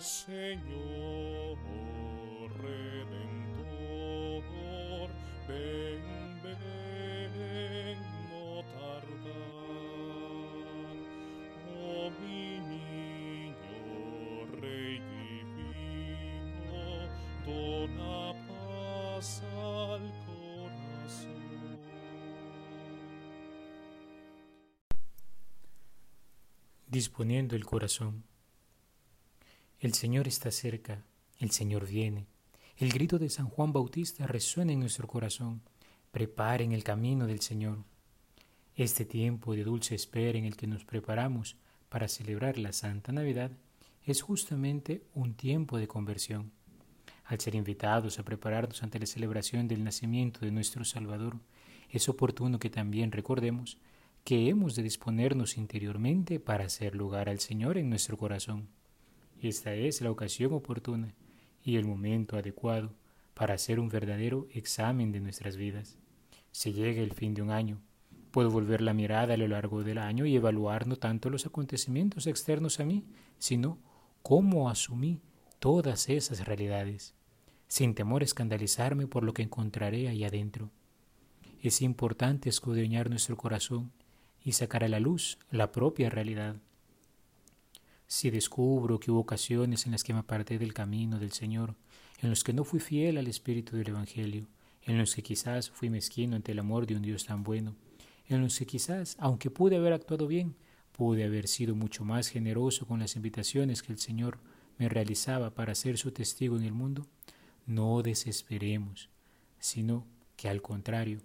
Señor Redentor, ven, ven, no tardar. Oh mi niño Rey divino, dona paz al corazón. Disponiendo el corazón. El Señor está cerca, el Señor viene. El grito de San Juan Bautista resuena en nuestro corazón. Preparen el camino del Señor. Este tiempo de dulce espera en el que nos preparamos para celebrar la Santa Navidad es justamente un tiempo de conversión. Al ser invitados a prepararnos ante la celebración del nacimiento de nuestro Salvador, es oportuno que también recordemos que hemos de disponernos interiormente para hacer lugar al Señor en nuestro corazón. Esta es la ocasión oportuna y el momento adecuado para hacer un verdadero examen de nuestras vidas. Se llega el fin de un año. Puedo volver la mirada a lo largo del año y evaluar no tanto los acontecimientos externos a mí, sino cómo asumí todas esas realidades, sin temor a escandalizarme por lo que encontraré ahí adentro. Es importante escudriñar nuestro corazón y sacar a la luz la propia realidad si descubro que hubo ocasiones en las que me aparté del camino del Señor, en los que no fui fiel al espíritu del Evangelio, en los que quizás fui mezquino ante el amor de un Dios tan bueno, en los que quizás, aunque pude haber actuado bien, pude haber sido mucho más generoso con las invitaciones que el Señor me realizaba para ser su testigo en el mundo, no desesperemos, sino que al contrario,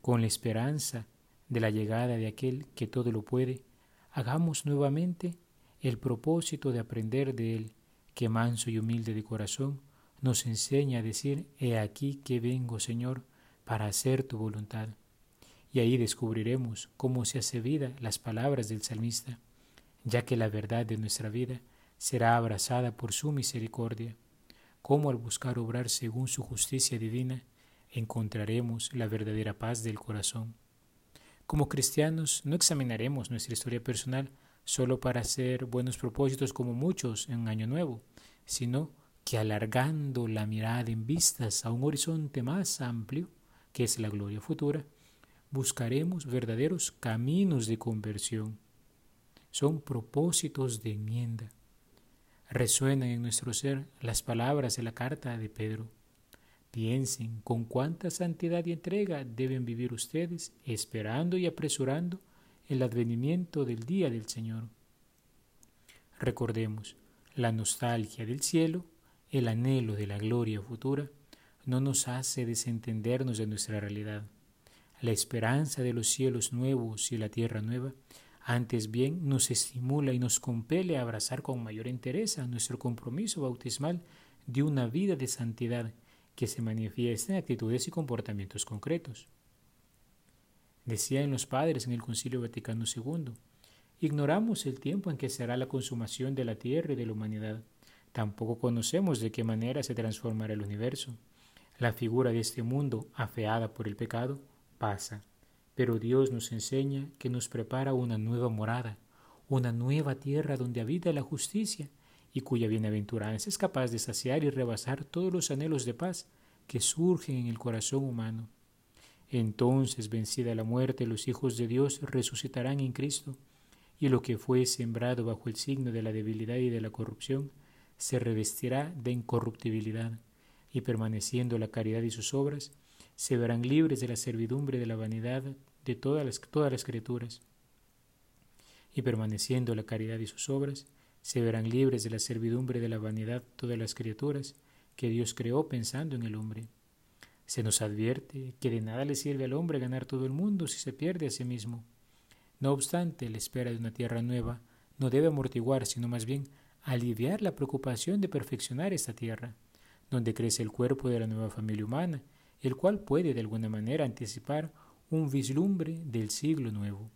con la esperanza de la llegada de aquel que todo lo puede, hagamos nuevamente el propósito de aprender de Él, que manso y humilde de corazón, nos enseña a decir, He aquí que vengo, Señor, para hacer tu voluntad. Y ahí descubriremos cómo se hace vida las palabras del salmista, ya que la verdad de nuestra vida será abrazada por su misericordia, cómo al buscar obrar según su justicia divina, encontraremos la verdadera paz del corazón. Como cristianos no examinaremos nuestra historia personal solo para hacer buenos propósitos como muchos en Año Nuevo, sino que alargando la mirada en vistas a un horizonte más amplio, que es la gloria futura, buscaremos verdaderos caminos de conversión. Son propósitos de enmienda. Resuenan en nuestro ser las palabras de la carta de Pedro. Piensen con cuánta santidad y entrega deben vivir ustedes, esperando y apresurando el advenimiento del día del Señor. Recordemos, la nostalgia del cielo, el anhelo de la gloria futura, no nos hace desentendernos de nuestra realidad. La esperanza de los cielos nuevos y la tierra nueva, antes bien nos estimula y nos compele a abrazar con mayor interés nuestro compromiso bautismal de una vida de santidad que se manifiesta en actitudes y comportamientos concretos. Decían los padres en el Concilio Vaticano II, ignoramos el tiempo en que será la consumación de la tierra y de la humanidad. Tampoco conocemos de qué manera se transformará el universo. La figura de este mundo, afeada por el pecado, pasa, pero Dios nos enseña que nos prepara una nueva morada, una nueva tierra donde habita la justicia y cuya bienaventuranza es capaz de saciar y rebasar todos los anhelos de paz que surgen en el corazón humano. Entonces, vencida la muerte, los hijos de Dios resucitarán en Cristo, y lo que fue sembrado bajo el signo de la debilidad y de la corrupción se revestirá de incorruptibilidad, y permaneciendo la caridad y sus obras, se verán libres de la servidumbre de la vanidad de todas las, criaturas. Y permaneciendo la caridad y sus obras, se verán libres de la servidumbre de la vanidad todas las criaturas que Dios creó pensando en el hombre. Se nos advierte que de nada le sirve al hombre ganar todo el mundo si se pierde a sí mismo. No obstante, la espera de una tierra nueva no debe amortiguar, sino más bien aliviar la preocupación de perfeccionar esta tierra, donde crece el cuerpo de la nueva familia humana, el cual puede de alguna manera anticipar un vislumbre del siglo nuevo.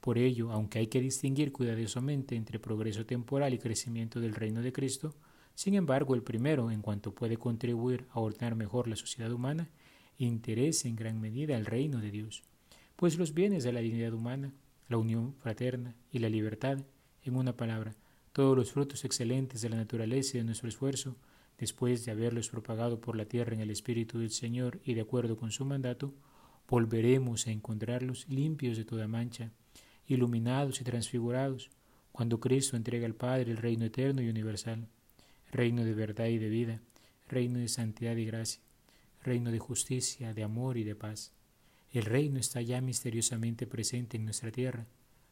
Por ello, aunque hay que distinguir cuidadosamente entre progreso temporal y crecimiento del reino de Cristo, sin embargo, el primero, en cuanto puede contribuir a ordenar mejor la sociedad humana, interesa en gran medida al reino de Dios, pues los bienes de la dignidad humana, la unión fraterna y la libertad, en una palabra, todos los frutos excelentes de la naturaleza y de nuestro esfuerzo, después de haberlos propagado por la tierra en el Espíritu del Señor y de acuerdo con su mandato, volveremos a encontrarlos limpios de toda mancha, iluminados y transfigurados, cuando Cristo entrega al Padre el reino eterno y universal, reino de verdad y de vida, reino de santidad y gracia, reino de justicia, de amor y de paz. El reino está ya misteriosamente presente en nuestra tierra.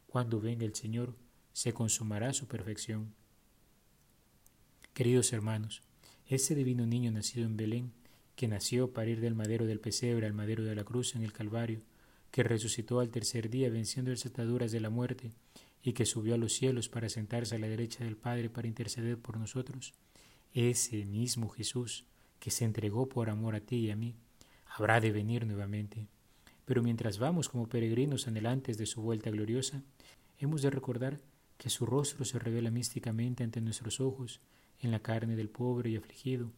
Cuando venga el Señor, se consumará su perfección. Queridos hermanos, ese divino niño nacido en Belén, que nació para ir del madero del pesebre al madero de la cruz en el Calvario, que resucitó al tercer día venciendo las ataduras de la muerte, y que subió a los cielos para sentarse a la derecha del Padre para interceder por nosotros, ese mismo Jesús, que se entregó por amor a ti y a mí, habrá de venir nuevamente. Pero mientras vamos como peregrinos anhelantes de su vuelta gloriosa, hemos de recordar que su rostro se revela místicamente ante nuestros ojos en la carne del pobre y afligido.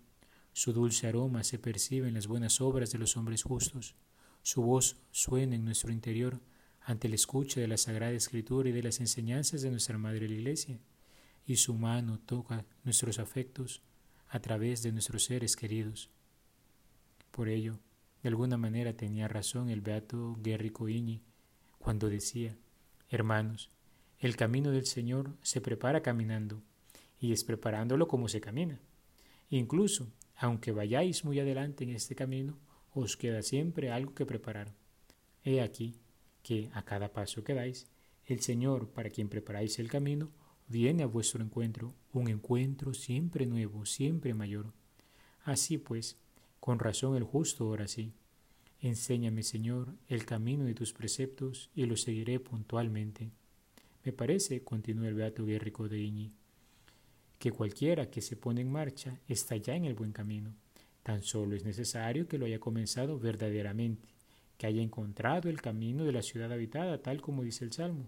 Su dulce aroma se percibe en las buenas obras de los hombres justos. Su voz suena en nuestro interior ante la escucha de la Sagrada Escritura y de las enseñanzas de nuestra Madre la Iglesia. Y su mano toca nuestros afectos a través de nuestros seres queridos. Por ello, de alguna manera tenía razón el beato Guerrico Iñi cuando decía, hermanos, el camino del Señor se prepara caminando, y es preparándolo como se camina. Incluso, aunque vayáis muy adelante en este camino, os queda siempre algo que preparar. He aquí que a cada paso que dais, el Señor, para quien preparáis el camino, viene a vuestro encuentro, un encuentro siempre nuevo, siempre mayor. Así pues, con razón el justo ora así. Enséñame, Señor, el camino de tus preceptos y lo seguiré puntualmente. Me parece, continúa el Beato Guerrico de Iñi, que cualquiera que se pone en marcha está ya en el buen camino. Tan solo es necesario que lo haya comenzado verdaderamente, que haya encontrado el camino de la ciudad habitada, tal como dice el Salmo.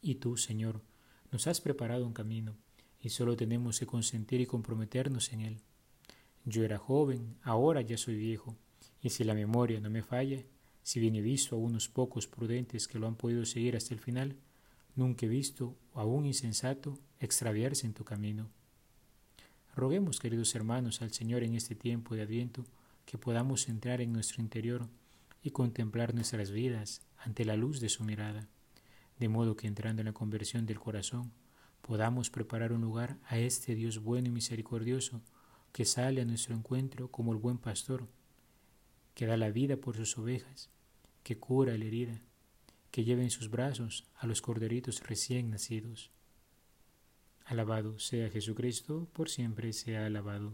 Y tú, Señor, nos has preparado un camino, y solo tenemos que consentir y comprometernos en él. Yo era joven, ahora ya soy viejo, y si la memoria no me falla, si bien he visto a unos pocos prudentes que lo han podido seguir hasta el final, Nunca he visto a un insensato extraviarse en tu camino. Roguemos, queridos hermanos, al Señor en este tiempo de Adviento que podamos entrar en nuestro interior y contemplar nuestras vidas ante la luz de su mirada, de modo que entrando en la conversión del corazón podamos preparar un lugar a este Dios bueno y misericordioso que sale a nuestro encuentro como el buen pastor, que da la vida por sus ovejas, que cura la herida, que lleve en sus brazos a los corderitos recién nacidos. Alabado sea Jesucristo, por siempre sea alabado.